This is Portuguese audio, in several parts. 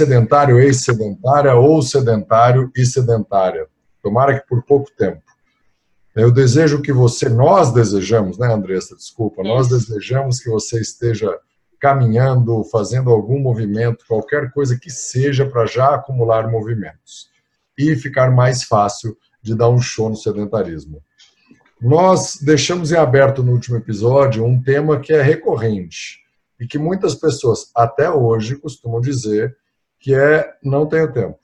ex-sedentário, ex-sedentária ou sedentário e sedentária. Tomara que por pouco tempo. Eu desejo que você, nós desejamos, né, Andressa? Desculpa, nós desejamos que você esteja caminhando, fazendo algum movimento, qualquer coisa que seja para já acumular movimentos e ficar mais fácil de dar um show no sedentarismo. Nós deixamos em aberto no último episódio um tema que é recorrente e que muitas pessoas até hoje costumam dizer que é não tenho tempo.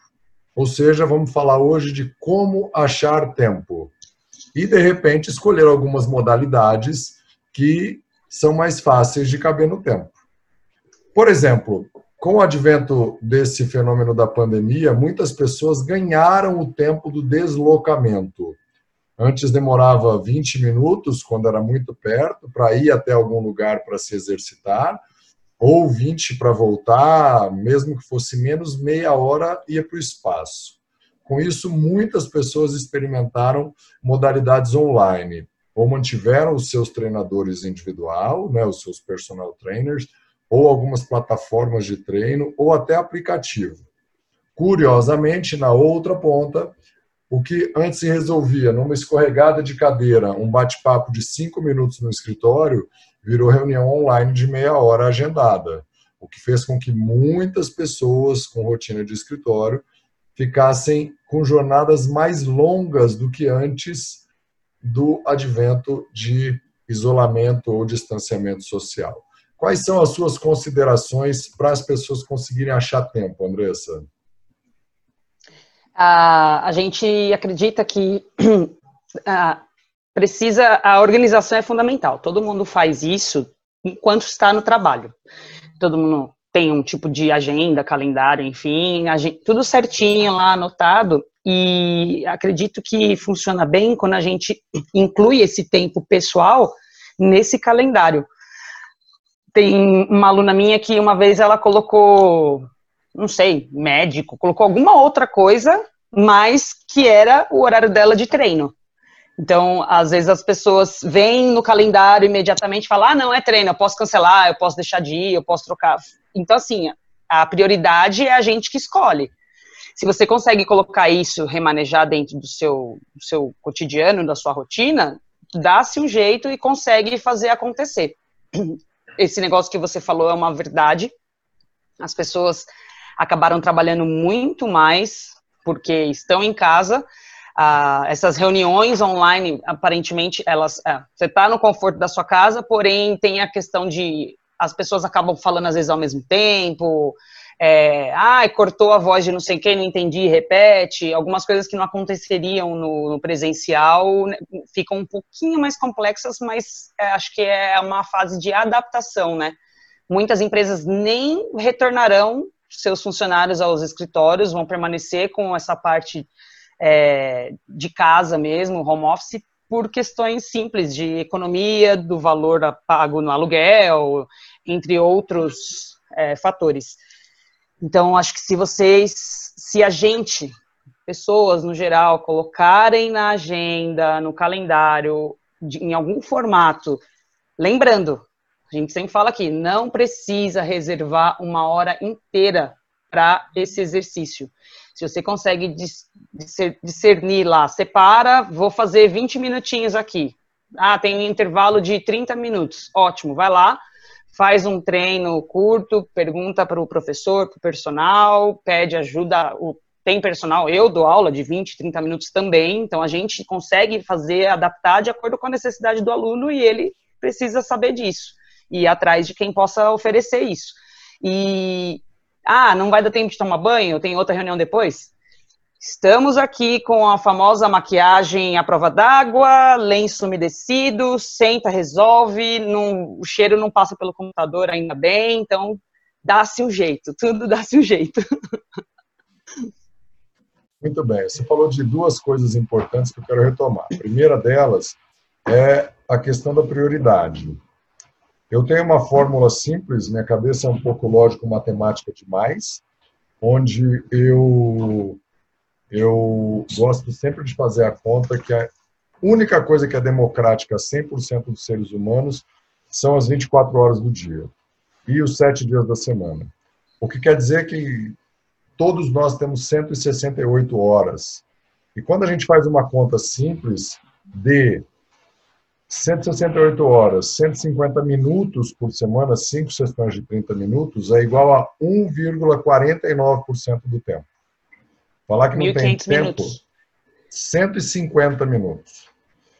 Ou seja, vamos falar hoje de como achar tempo e de repente escolher algumas modalidades que são mais fáceis de caber no tempo. Por exemplo, com o advento desse fenômeno da pandemia, muitas pessoas ganharam o tempo do deslocamento. Antes demorava 20 minutos, quando era muito perto, para ir até algum lugar para se exercitar, ou 20 para voltar, mesmo que fosse menos, meia hora ia para o espaço. Com isso, muitas pessoas experimentaram modalidades online, ou mantiveram os seus treinadores individual, né, os seus personal trainers, ou algumas plataformas de treino, ou até aplicativo. Curiosamente, na outra ponta, o que antes se resolvia numa escorregada de cadeira, um bate-papo de cinco minutos no escritório, virou reunião online de meia hora agendada, o que fez com que muitas pessoas com rotina de escritório ficassem com jornadas mais longas do que antes do advento de isolamento ou distanciamento social. Quais são as suas considerações para as pessoas conseguirem achar tempo, Andressa? a gente acredita que precisa a organização é fundamental. Todo mundo faz isso enquanto está no trabalho. Todo mundo tem um tipo de agenda, calendário, enfim, gente, tudo certinho lá anotado. E acredito que funciona bem quando a gente inclui esse tempo pessoal nesse calendário. Tem uma aluna minha que uma vez ela colocou não sei, médico, colocou alguma outra coisa, mas que era o horário dela de treino. Então, às vezes as pessoas vêm no calendário imediatamente e falam: ah, não, é treino, eu posso cancelar, eu posso deixar de ir, eu posso trocar. Então, assim, a prioridade é a gente que escolhe. Se você consegue colocar isso, remanejar dentro do seu, do seu cotidiano, da sua rotina, dá-se um jeito e consegue fazer acontecer. Esse negócio que você falou é uma verdade. As pessoas acabaram trabalhando muito mais porque estão em casa. Ah, essas reuniões online, aparentemente, elas, é, você está no conforto da sua casa, porém tem a questão de as pessoas acabam falando às vezes ao mesmo tempo. É, ah, cortou a voz de não sei quem, não entendi, repete. Algumas coisas que não aconteceriam no, no presencial né, ficam um pouquinho mais complexas, mas é, acho que é uma fase de adaptação, né? Muitas empresas nem retornarão seus funcionários aos escritórios, vão permanecer com essa parte é, de casa mesmo, home office, por questões simples de economia, do valor pago no aluguel, entre outros é, fatores. Então, acho que se vocês, se a gente, pessoas no geral, colocarem na agenda, no calendário, de, em algum formato, lembrando, a gente sempre fala aqui, não precisa reservar uma hora inteira para esse exercício. Se você consegue discernir lá, separa, vou fazer 20 minutinhos aqui. Ah, tem um intervalo de 30 minutos. Ótimo, vai lá, faz um treino curto, pergunta para o professor, para o personal, pede ajuda. Tem personal, eu dou aula de 20, 30 minutos também, então a gente consegue fazer, adaptar de acordo com a necessidade do aluno e ele precisa saber disso e ir atrás de quem possa oferecer isso. E, ah, não vai dar tempo de tomar banho, tem outra reunião depois? Estamos aqui com a famosa maquiagem à prova d'água, lenço umedecido, senta, resolve, não, o cheiro não passa pelo computador ainda bem, então dá-se um jeito, tudo dá-se um jeito. Muito bem, você falou de duas coisas importantes que eu quero retomar. A primeira delas é a questão da prioridade. Eu tenho uma fórmula simples, minha cabeça é um pouco lógico-matemática demais, onde eu, eu gosto sempre de fazer a conta que a única coisa que é democrática a 100% dos seres humanos são as 24 horas do dia e os sete dias da semana. O que quer dizer que todos nós temos 168 horas. E quando a gente faz uma conta simples de 168 horas, 150 minutos por semana, 5 sessões de 30 minutos, é igual a 1,49% do tempo. Falar que não tem tempo, minutos. 150 minutos.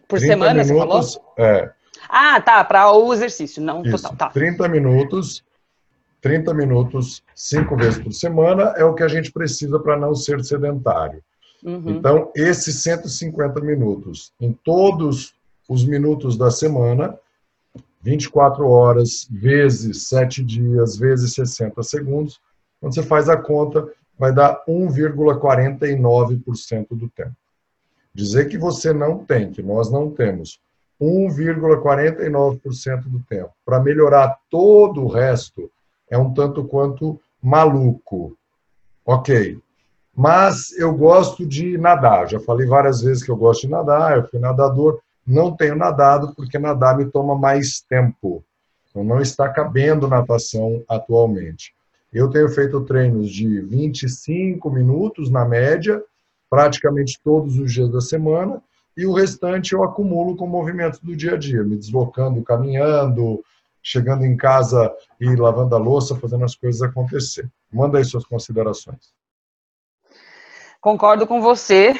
Por semana, minutos, você falou? É. Ah, tá, para o exercício, não Isso, total. Tá. 30 minutos, 30 minutos, cinco vezes por semana, é o que a gente precisa para não ser sedentário. Uhum. Então, esses 150 minutos, em todos os minutos da semana, 24 horas, vezes 7 dias, vezes 60 segundos, quando você faz a conta, vai dar 1,49% do tempo. Dizer que você não tem, que nós não temos 1,49% do tempo para melhorar todo o resto é um tanto quanto maluco. Ok. Mas eu gosto de nadar. Já falei várias vezes que eu gosto de nadar, eu fui nadador. Não tenho nadado porque nadar me toma mais tempo. Então, não está cabendo natação atualmente. Eu tenho feito treinos de 25 minutos na média praticamente todos os dias da semana, e o restante eu acumulo com movimentos do dia a dia, me deslocando, caminhando, chegando em casa e lavando a louça, fazendo as coisas acontecer. Manda aí suas considerações. Concordo com você,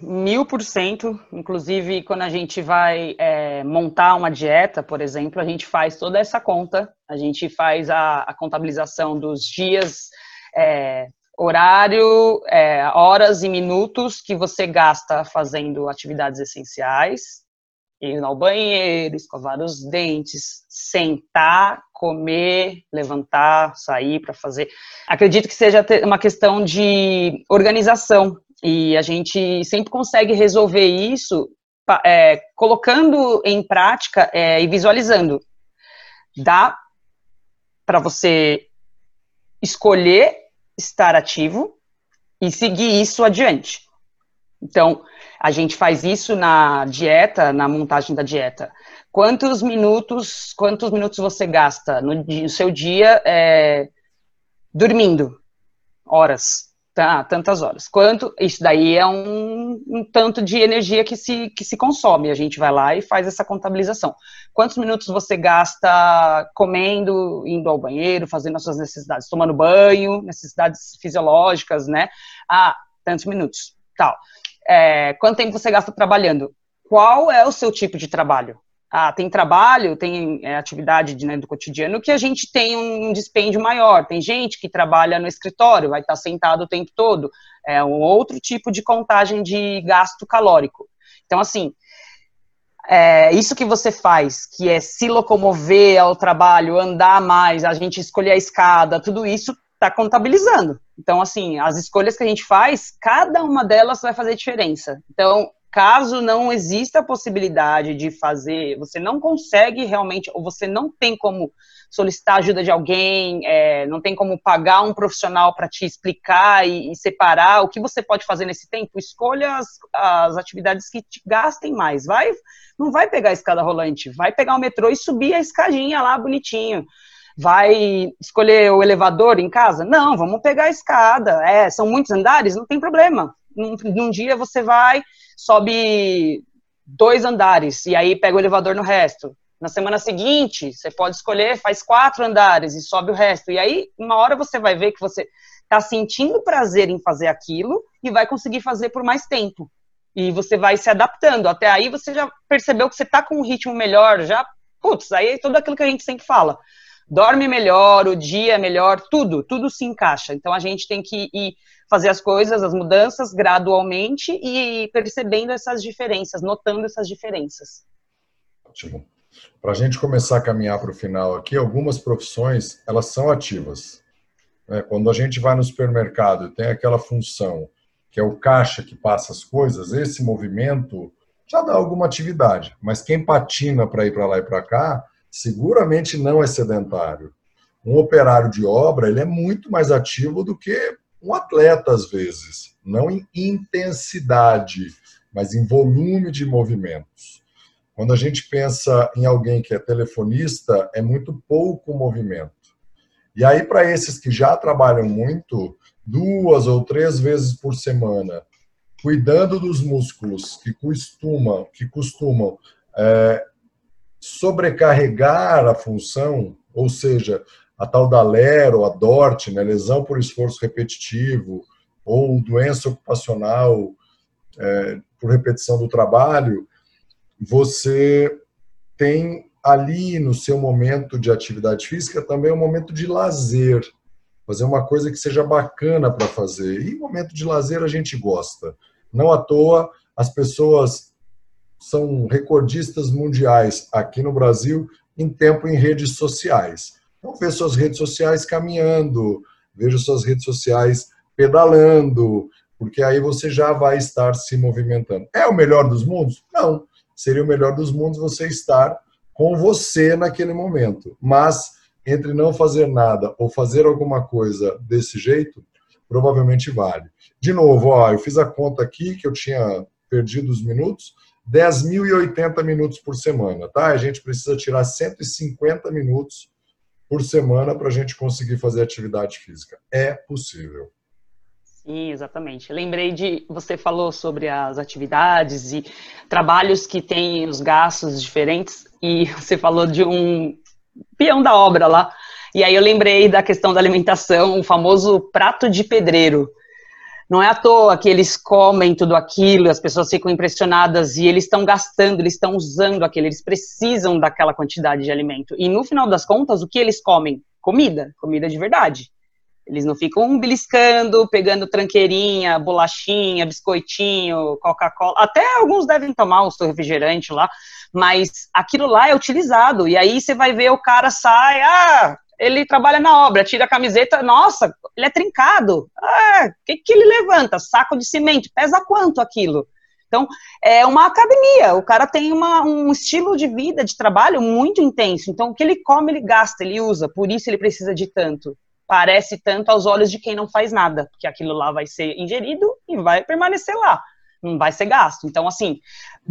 mil por cento. Inclusive, quando a gente vai é, montar uma dieta, por exemplo, a gente faz toda essa conta, a gente faz a, a contabilização dos dias é, horário, é, horas e minutos que você gasta fazendo atividades essenciais, ir ao banheiro, escovar os dentes, sentar, comer, levantar, sair para fazer. Acredito que seja uma questão de organização e a gente sempre consegue resolver isso é, colocando em prática é, e visualizando. Dá para você escolher estar ativo e seguir isso adiante. Então, a gente faz isso na dieta, na montagem da dieta. Quantos minutos, quantos minutos você gasta no, no seu dia é, dormindo? Horas tá, tantas horas. Quanto isso daí é um, um, tanto de energia que se, que se consome. A gente vai lá e faz essa contabilização. Quantos minutos você gasta comendo, indo ao banheiro, fazendo as suas necessidades, tomando banho, necessidades fisiológicas, né? Ah, tantos minutos, tal. É, quanto tempo você gasta trabalhando? Qual é o seu tipo de trabalho? Ah, tem trabalho, tem é, atividade de, né, do cotidiano que a gente tem um dispêndio maior. Tem gente que trabalha no escritório, vai estar sentado o tempo todo. É um outro tipo de contagem de gasto calórico. Então, assim, é, isso que você faz, que é se locomover ao trabalho, andar mais, a gente escolher a escada, tudo isso está contabilizando. Então, assim, as escolhas que a gente faz, cada uma delas vai fazer diferença. Então, caso não exista a possibilidade de fazer, você não consegue realmente, ou você não tem como solicitar ajuda de alguém, é, não tem como pagar um profissional para te explicar e, e, separar o que você pode fazer nesse tempo, escolha as, as atividades que te gastem mais. Vai, não vai pegar a escada rolante, vai pegar o metrô e subir a escadinha lá bonitinho. Vai escolher o elevador em casa? Não, vamos pegar a escada. É, são muitos andares? Não tem problema. Num, num dia você vai, sobe dois andares e aí pega o elevador no resto. Na semana seguinte, você pode escolher, faz quatro andares e sobe o resto. E aí, uma hora você vai ver que você está sentindo prazer em fazer aquilo e vai conseguir fazer por mais tempo. E você vai se adaptando. Até aí você já percebeu que você está com um ritmo melhor, já, putz, aí é tudo aquilo que a gente sempre fala. Dorme melhor, o dia é melhor, tudo, tudo se encaixa. Então a gente tem que ir fazer as coisas, as mudanças gradualmente e percebendo essas diferenças, notando essas diferenças. Ótimo. Para a gente começar a caminhar para o final aqui, algumas profissões elas são ativas. Né? Quando a gente vai no supermercado e tem aquela função que é o caixa que passa as coisas, esse movimento já dá alguma atividade. Mas quem patina para ir para lá e para cá, seguramente não é sedentário. Um operário de obra ele é muito mais ativo do que um atleta às vezes, não em intensidade, mas em volume de movimentos. Quando a gente pensa em alguém que é telefonista, é muito pouco movimento. E aí, para esses que já trabalham muito, duas ou três vezes por semana, cuidando dos músculos que costumam, que costumam é, sobrecarregar a função, ou seja, a tal da LER ou a DORT, né, lesão por esforço repetitivo, ou doença ocupacional é, por repetição do trabalho, você tem ali no seu momento de atividade física também um momento de lazer, fazer uma coisa que seja bacana para fazer. E momento de lazer a gente gosta. Não à toa as pessoas são recordistas mundiais aqui no Brasil em tempo em redes sociais. Então veja suas redes sociais caminhando, veja suas redes sociais pedalando, porque aí você já vai estar se movimentando. É o melhor dos mundos? Não. Seria o melhor dos mundos você estar com você naquele momento. Mas entre não fazer nada ou fazer alguma coisa desse jeito, provavelmente vale. De novo, ó, eu fiz a conta aqui que eu tinha perdido os minutos, 10.080 minutos por semana, tá? A gente precisa tirar 150 minutos por semana para a gente conseguir fazer atividade física. É possível. Sim, exatamente. Lembrei de você falou sobre as atividades e trabalhos que têm os gastos diferentes e você falou de um peão da obra lá. E aí eu lembrei da questão da alimentação, o famoso prato de pedreiro. Não é à toa que eles comem tudo aquilo, as pessoas ficam impressionadas e eles estão gastando, eles estão usando aquilo, eles precisam daquela quantidade de alimento. E no final das contas, o que eles comem? Comida, comida de verdade. Eles não ficam beliscando, pegando tranqueirinha, bolachinha, biscoitinho, Coca-Cola. Até alguns devem tomar o seu refrigerante lá, mas aquilo lá é utilizado. E aí você vai ver o cara sai, ah, ele trabalha na obra, tira a camiseta, nossa, ele é trincado. Ah, o que, que ele levanta? Saco de cimento, pesa quanto aquilo? Então, é uma academia, o cara tem uma, um estilo de vida, de trabalho muito intenso. Então, o que ele come, ele gasta, ele usa, por isso ele precisa de tanto parece tanto aos olhos de quem não faz nada, porque aquilo lá vai ser ingerido e vai permanecer lá, vai ser gasto. Então, assim,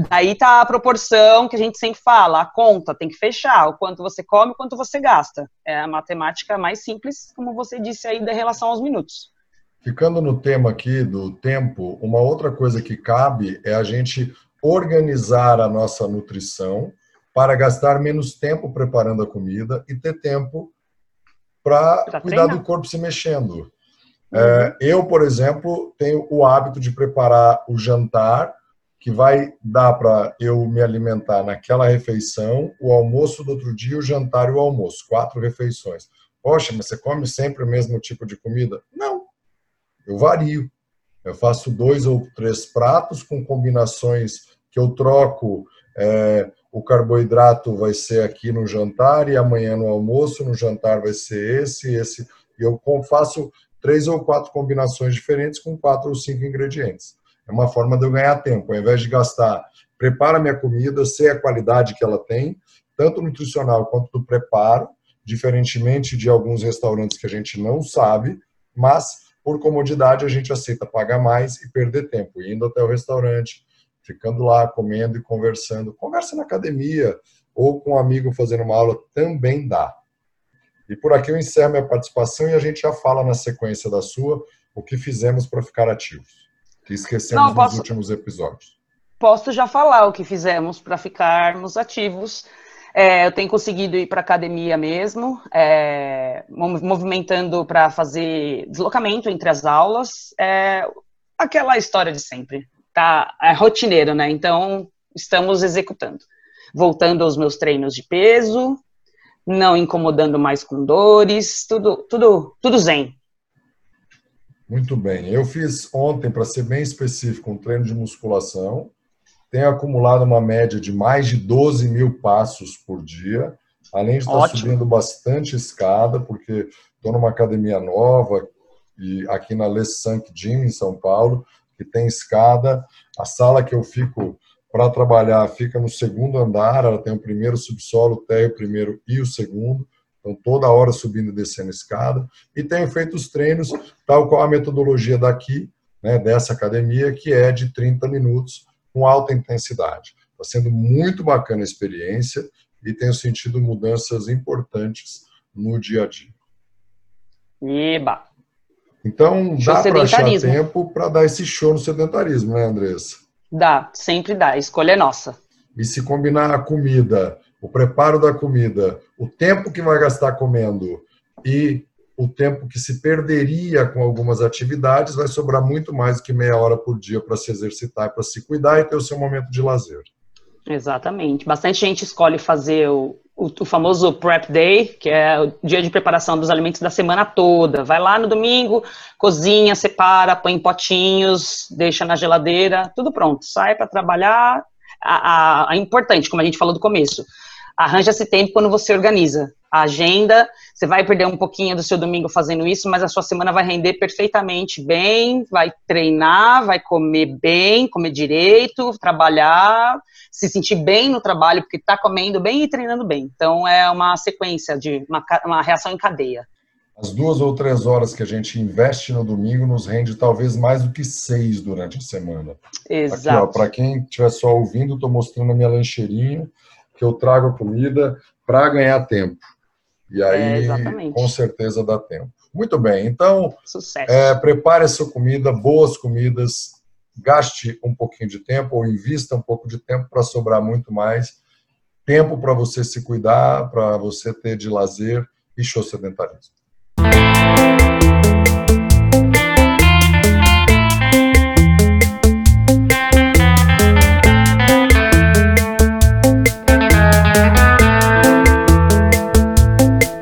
daí tá a proporção que a gente sempre fala, a conta tem que fechar, o quanto você come, o quanto você gasta. É a matemática mais simples, como você disse aí, da relação aos minutos. Ficando no tema aqui do tempo, uma outra coisa que cabe é a gente organizar a nossa nutrição para gastar menos tempo preparando a comida e ter tempo para cuidar do corpo se mexendo. É, eu, por exemplo, tenho o hábito de preparar o jantar que vai dar para eu me alimentar naquela refeição, o almoço do outro dia, o jantar e o almoço, quatro refeições. Poxa, mas você come sempre o mesmo tipo de comida? Não, eu vario. Eu faço dois ou três pratos com combinações que eu troco é, o carboidrato vai ser aqui no jantar e amanhã no almoço, no jantar vai ser esse, esse. E eu faço três ou quatro combinações diferentes com quatro ou cinco ingredientes. É uma forma de eu ganhar tempo. Ao invés de gastar, prepara minha comida, sei a qualidade que ela tem, tanto nutricional quanto do preparo, diferentemente de alguns restaurantes que a gente não sabe, mas por comodidade a gente aceita pagar mais e perder tempo, indo até o restaurante, ficando lá comendo e conversando. Conversa na academia ou com um amigo fazendo uma aula também dá. E por aqui eu encerro minha participação e a gente já fala na sequência da sua o que fizemos para ficar ativos, que esquecemos Não, posso, nos últimos episódios. Posso já falar o que fizemos para ficarmos ativos. É, eu tenho conseguido ir para academia mesmo, é, movimentando para fazer deslocamento entre as aulas. É, aquela história de sempre tá é rotineiro, né? Então, estamos executando. Voltando aos meus treinos de peso, não incomodando mais com dores, tudo, tudo, tudo zen. Muito bem. Eu fiz ontem, para ser bem específico, um treino de musculação. Tenho acumulado uma média de mais de 12 mil passos por dia, além de estar Ótimo. subindo bastante escada, porque estou numa academia nova, e aqui na Les Sank Gym, em São Paulo, que tem escada. A sala que eu fico para trabalhar fica no segundo andar, ela tem o primeiro subsolo, o térreo primeiro e o segundo. Então, toda hora subindo e descendo escada. E tenho feito os treinos, tal qual a metodologia daqui, né, dessa academia, que é de 30 minutos, com alta intensidade. Está sendo muito bacana a experiência e tenho sentido mudanças importantes no dia a dia. Eba! Então, dá para achar tempo para dar esse show no sedentarismo, né, Andressa? Dá, sempre dá. A escolha é nossa. E se combinar a comida, o preparo da comida, o tempo que vai gastar comendo e o tempo que se perderia com algumas atividades, vai sobrar muito mais do que meia hora por dia para se exercitar, para se cuidar e ter o seu momento de lazer. Exatamente. Bastante gente escolhe fazer o, o, o, famoso prep day, que é o dia de preparação dos alimentos da semana toda. Vai lá no domingo, cozinha, separa, põe em potinhos, deixa na geladeira, tudo pronto. Sai para trabalhar. A, a, a, importante, como a gente falou do começo, arranja-se tempo quando você organiza a agenda. Você vai perder um pouquinho do seu domingo fazendo isso, mas a sua semana vai render perfeitamente bem, vai treinar, vai comer bem, comer direito, trabalhar, se sentir bem no trabalho, porque está comendo bem e treinando bem. Então é uma sequência de uma, uma reação em cadeia. As duas ou três horas que a gente investe no domingo nos rende talvez mais do que seis durante a semana. Exato. Para quem estiver só ouvindo, estou mostrando a minha lancheirinha, que eu trago a comida para ganhar tempo. E aí, é, com certeza, dá tempo. Muito bem, então, é, prepare a sua comida, boas comidas, gaste um pouquinho de tempo ou invista um pouco de tempo para sobrar muito mais tempo para você se cuidar, para você ter de lazer e show sedentarismo.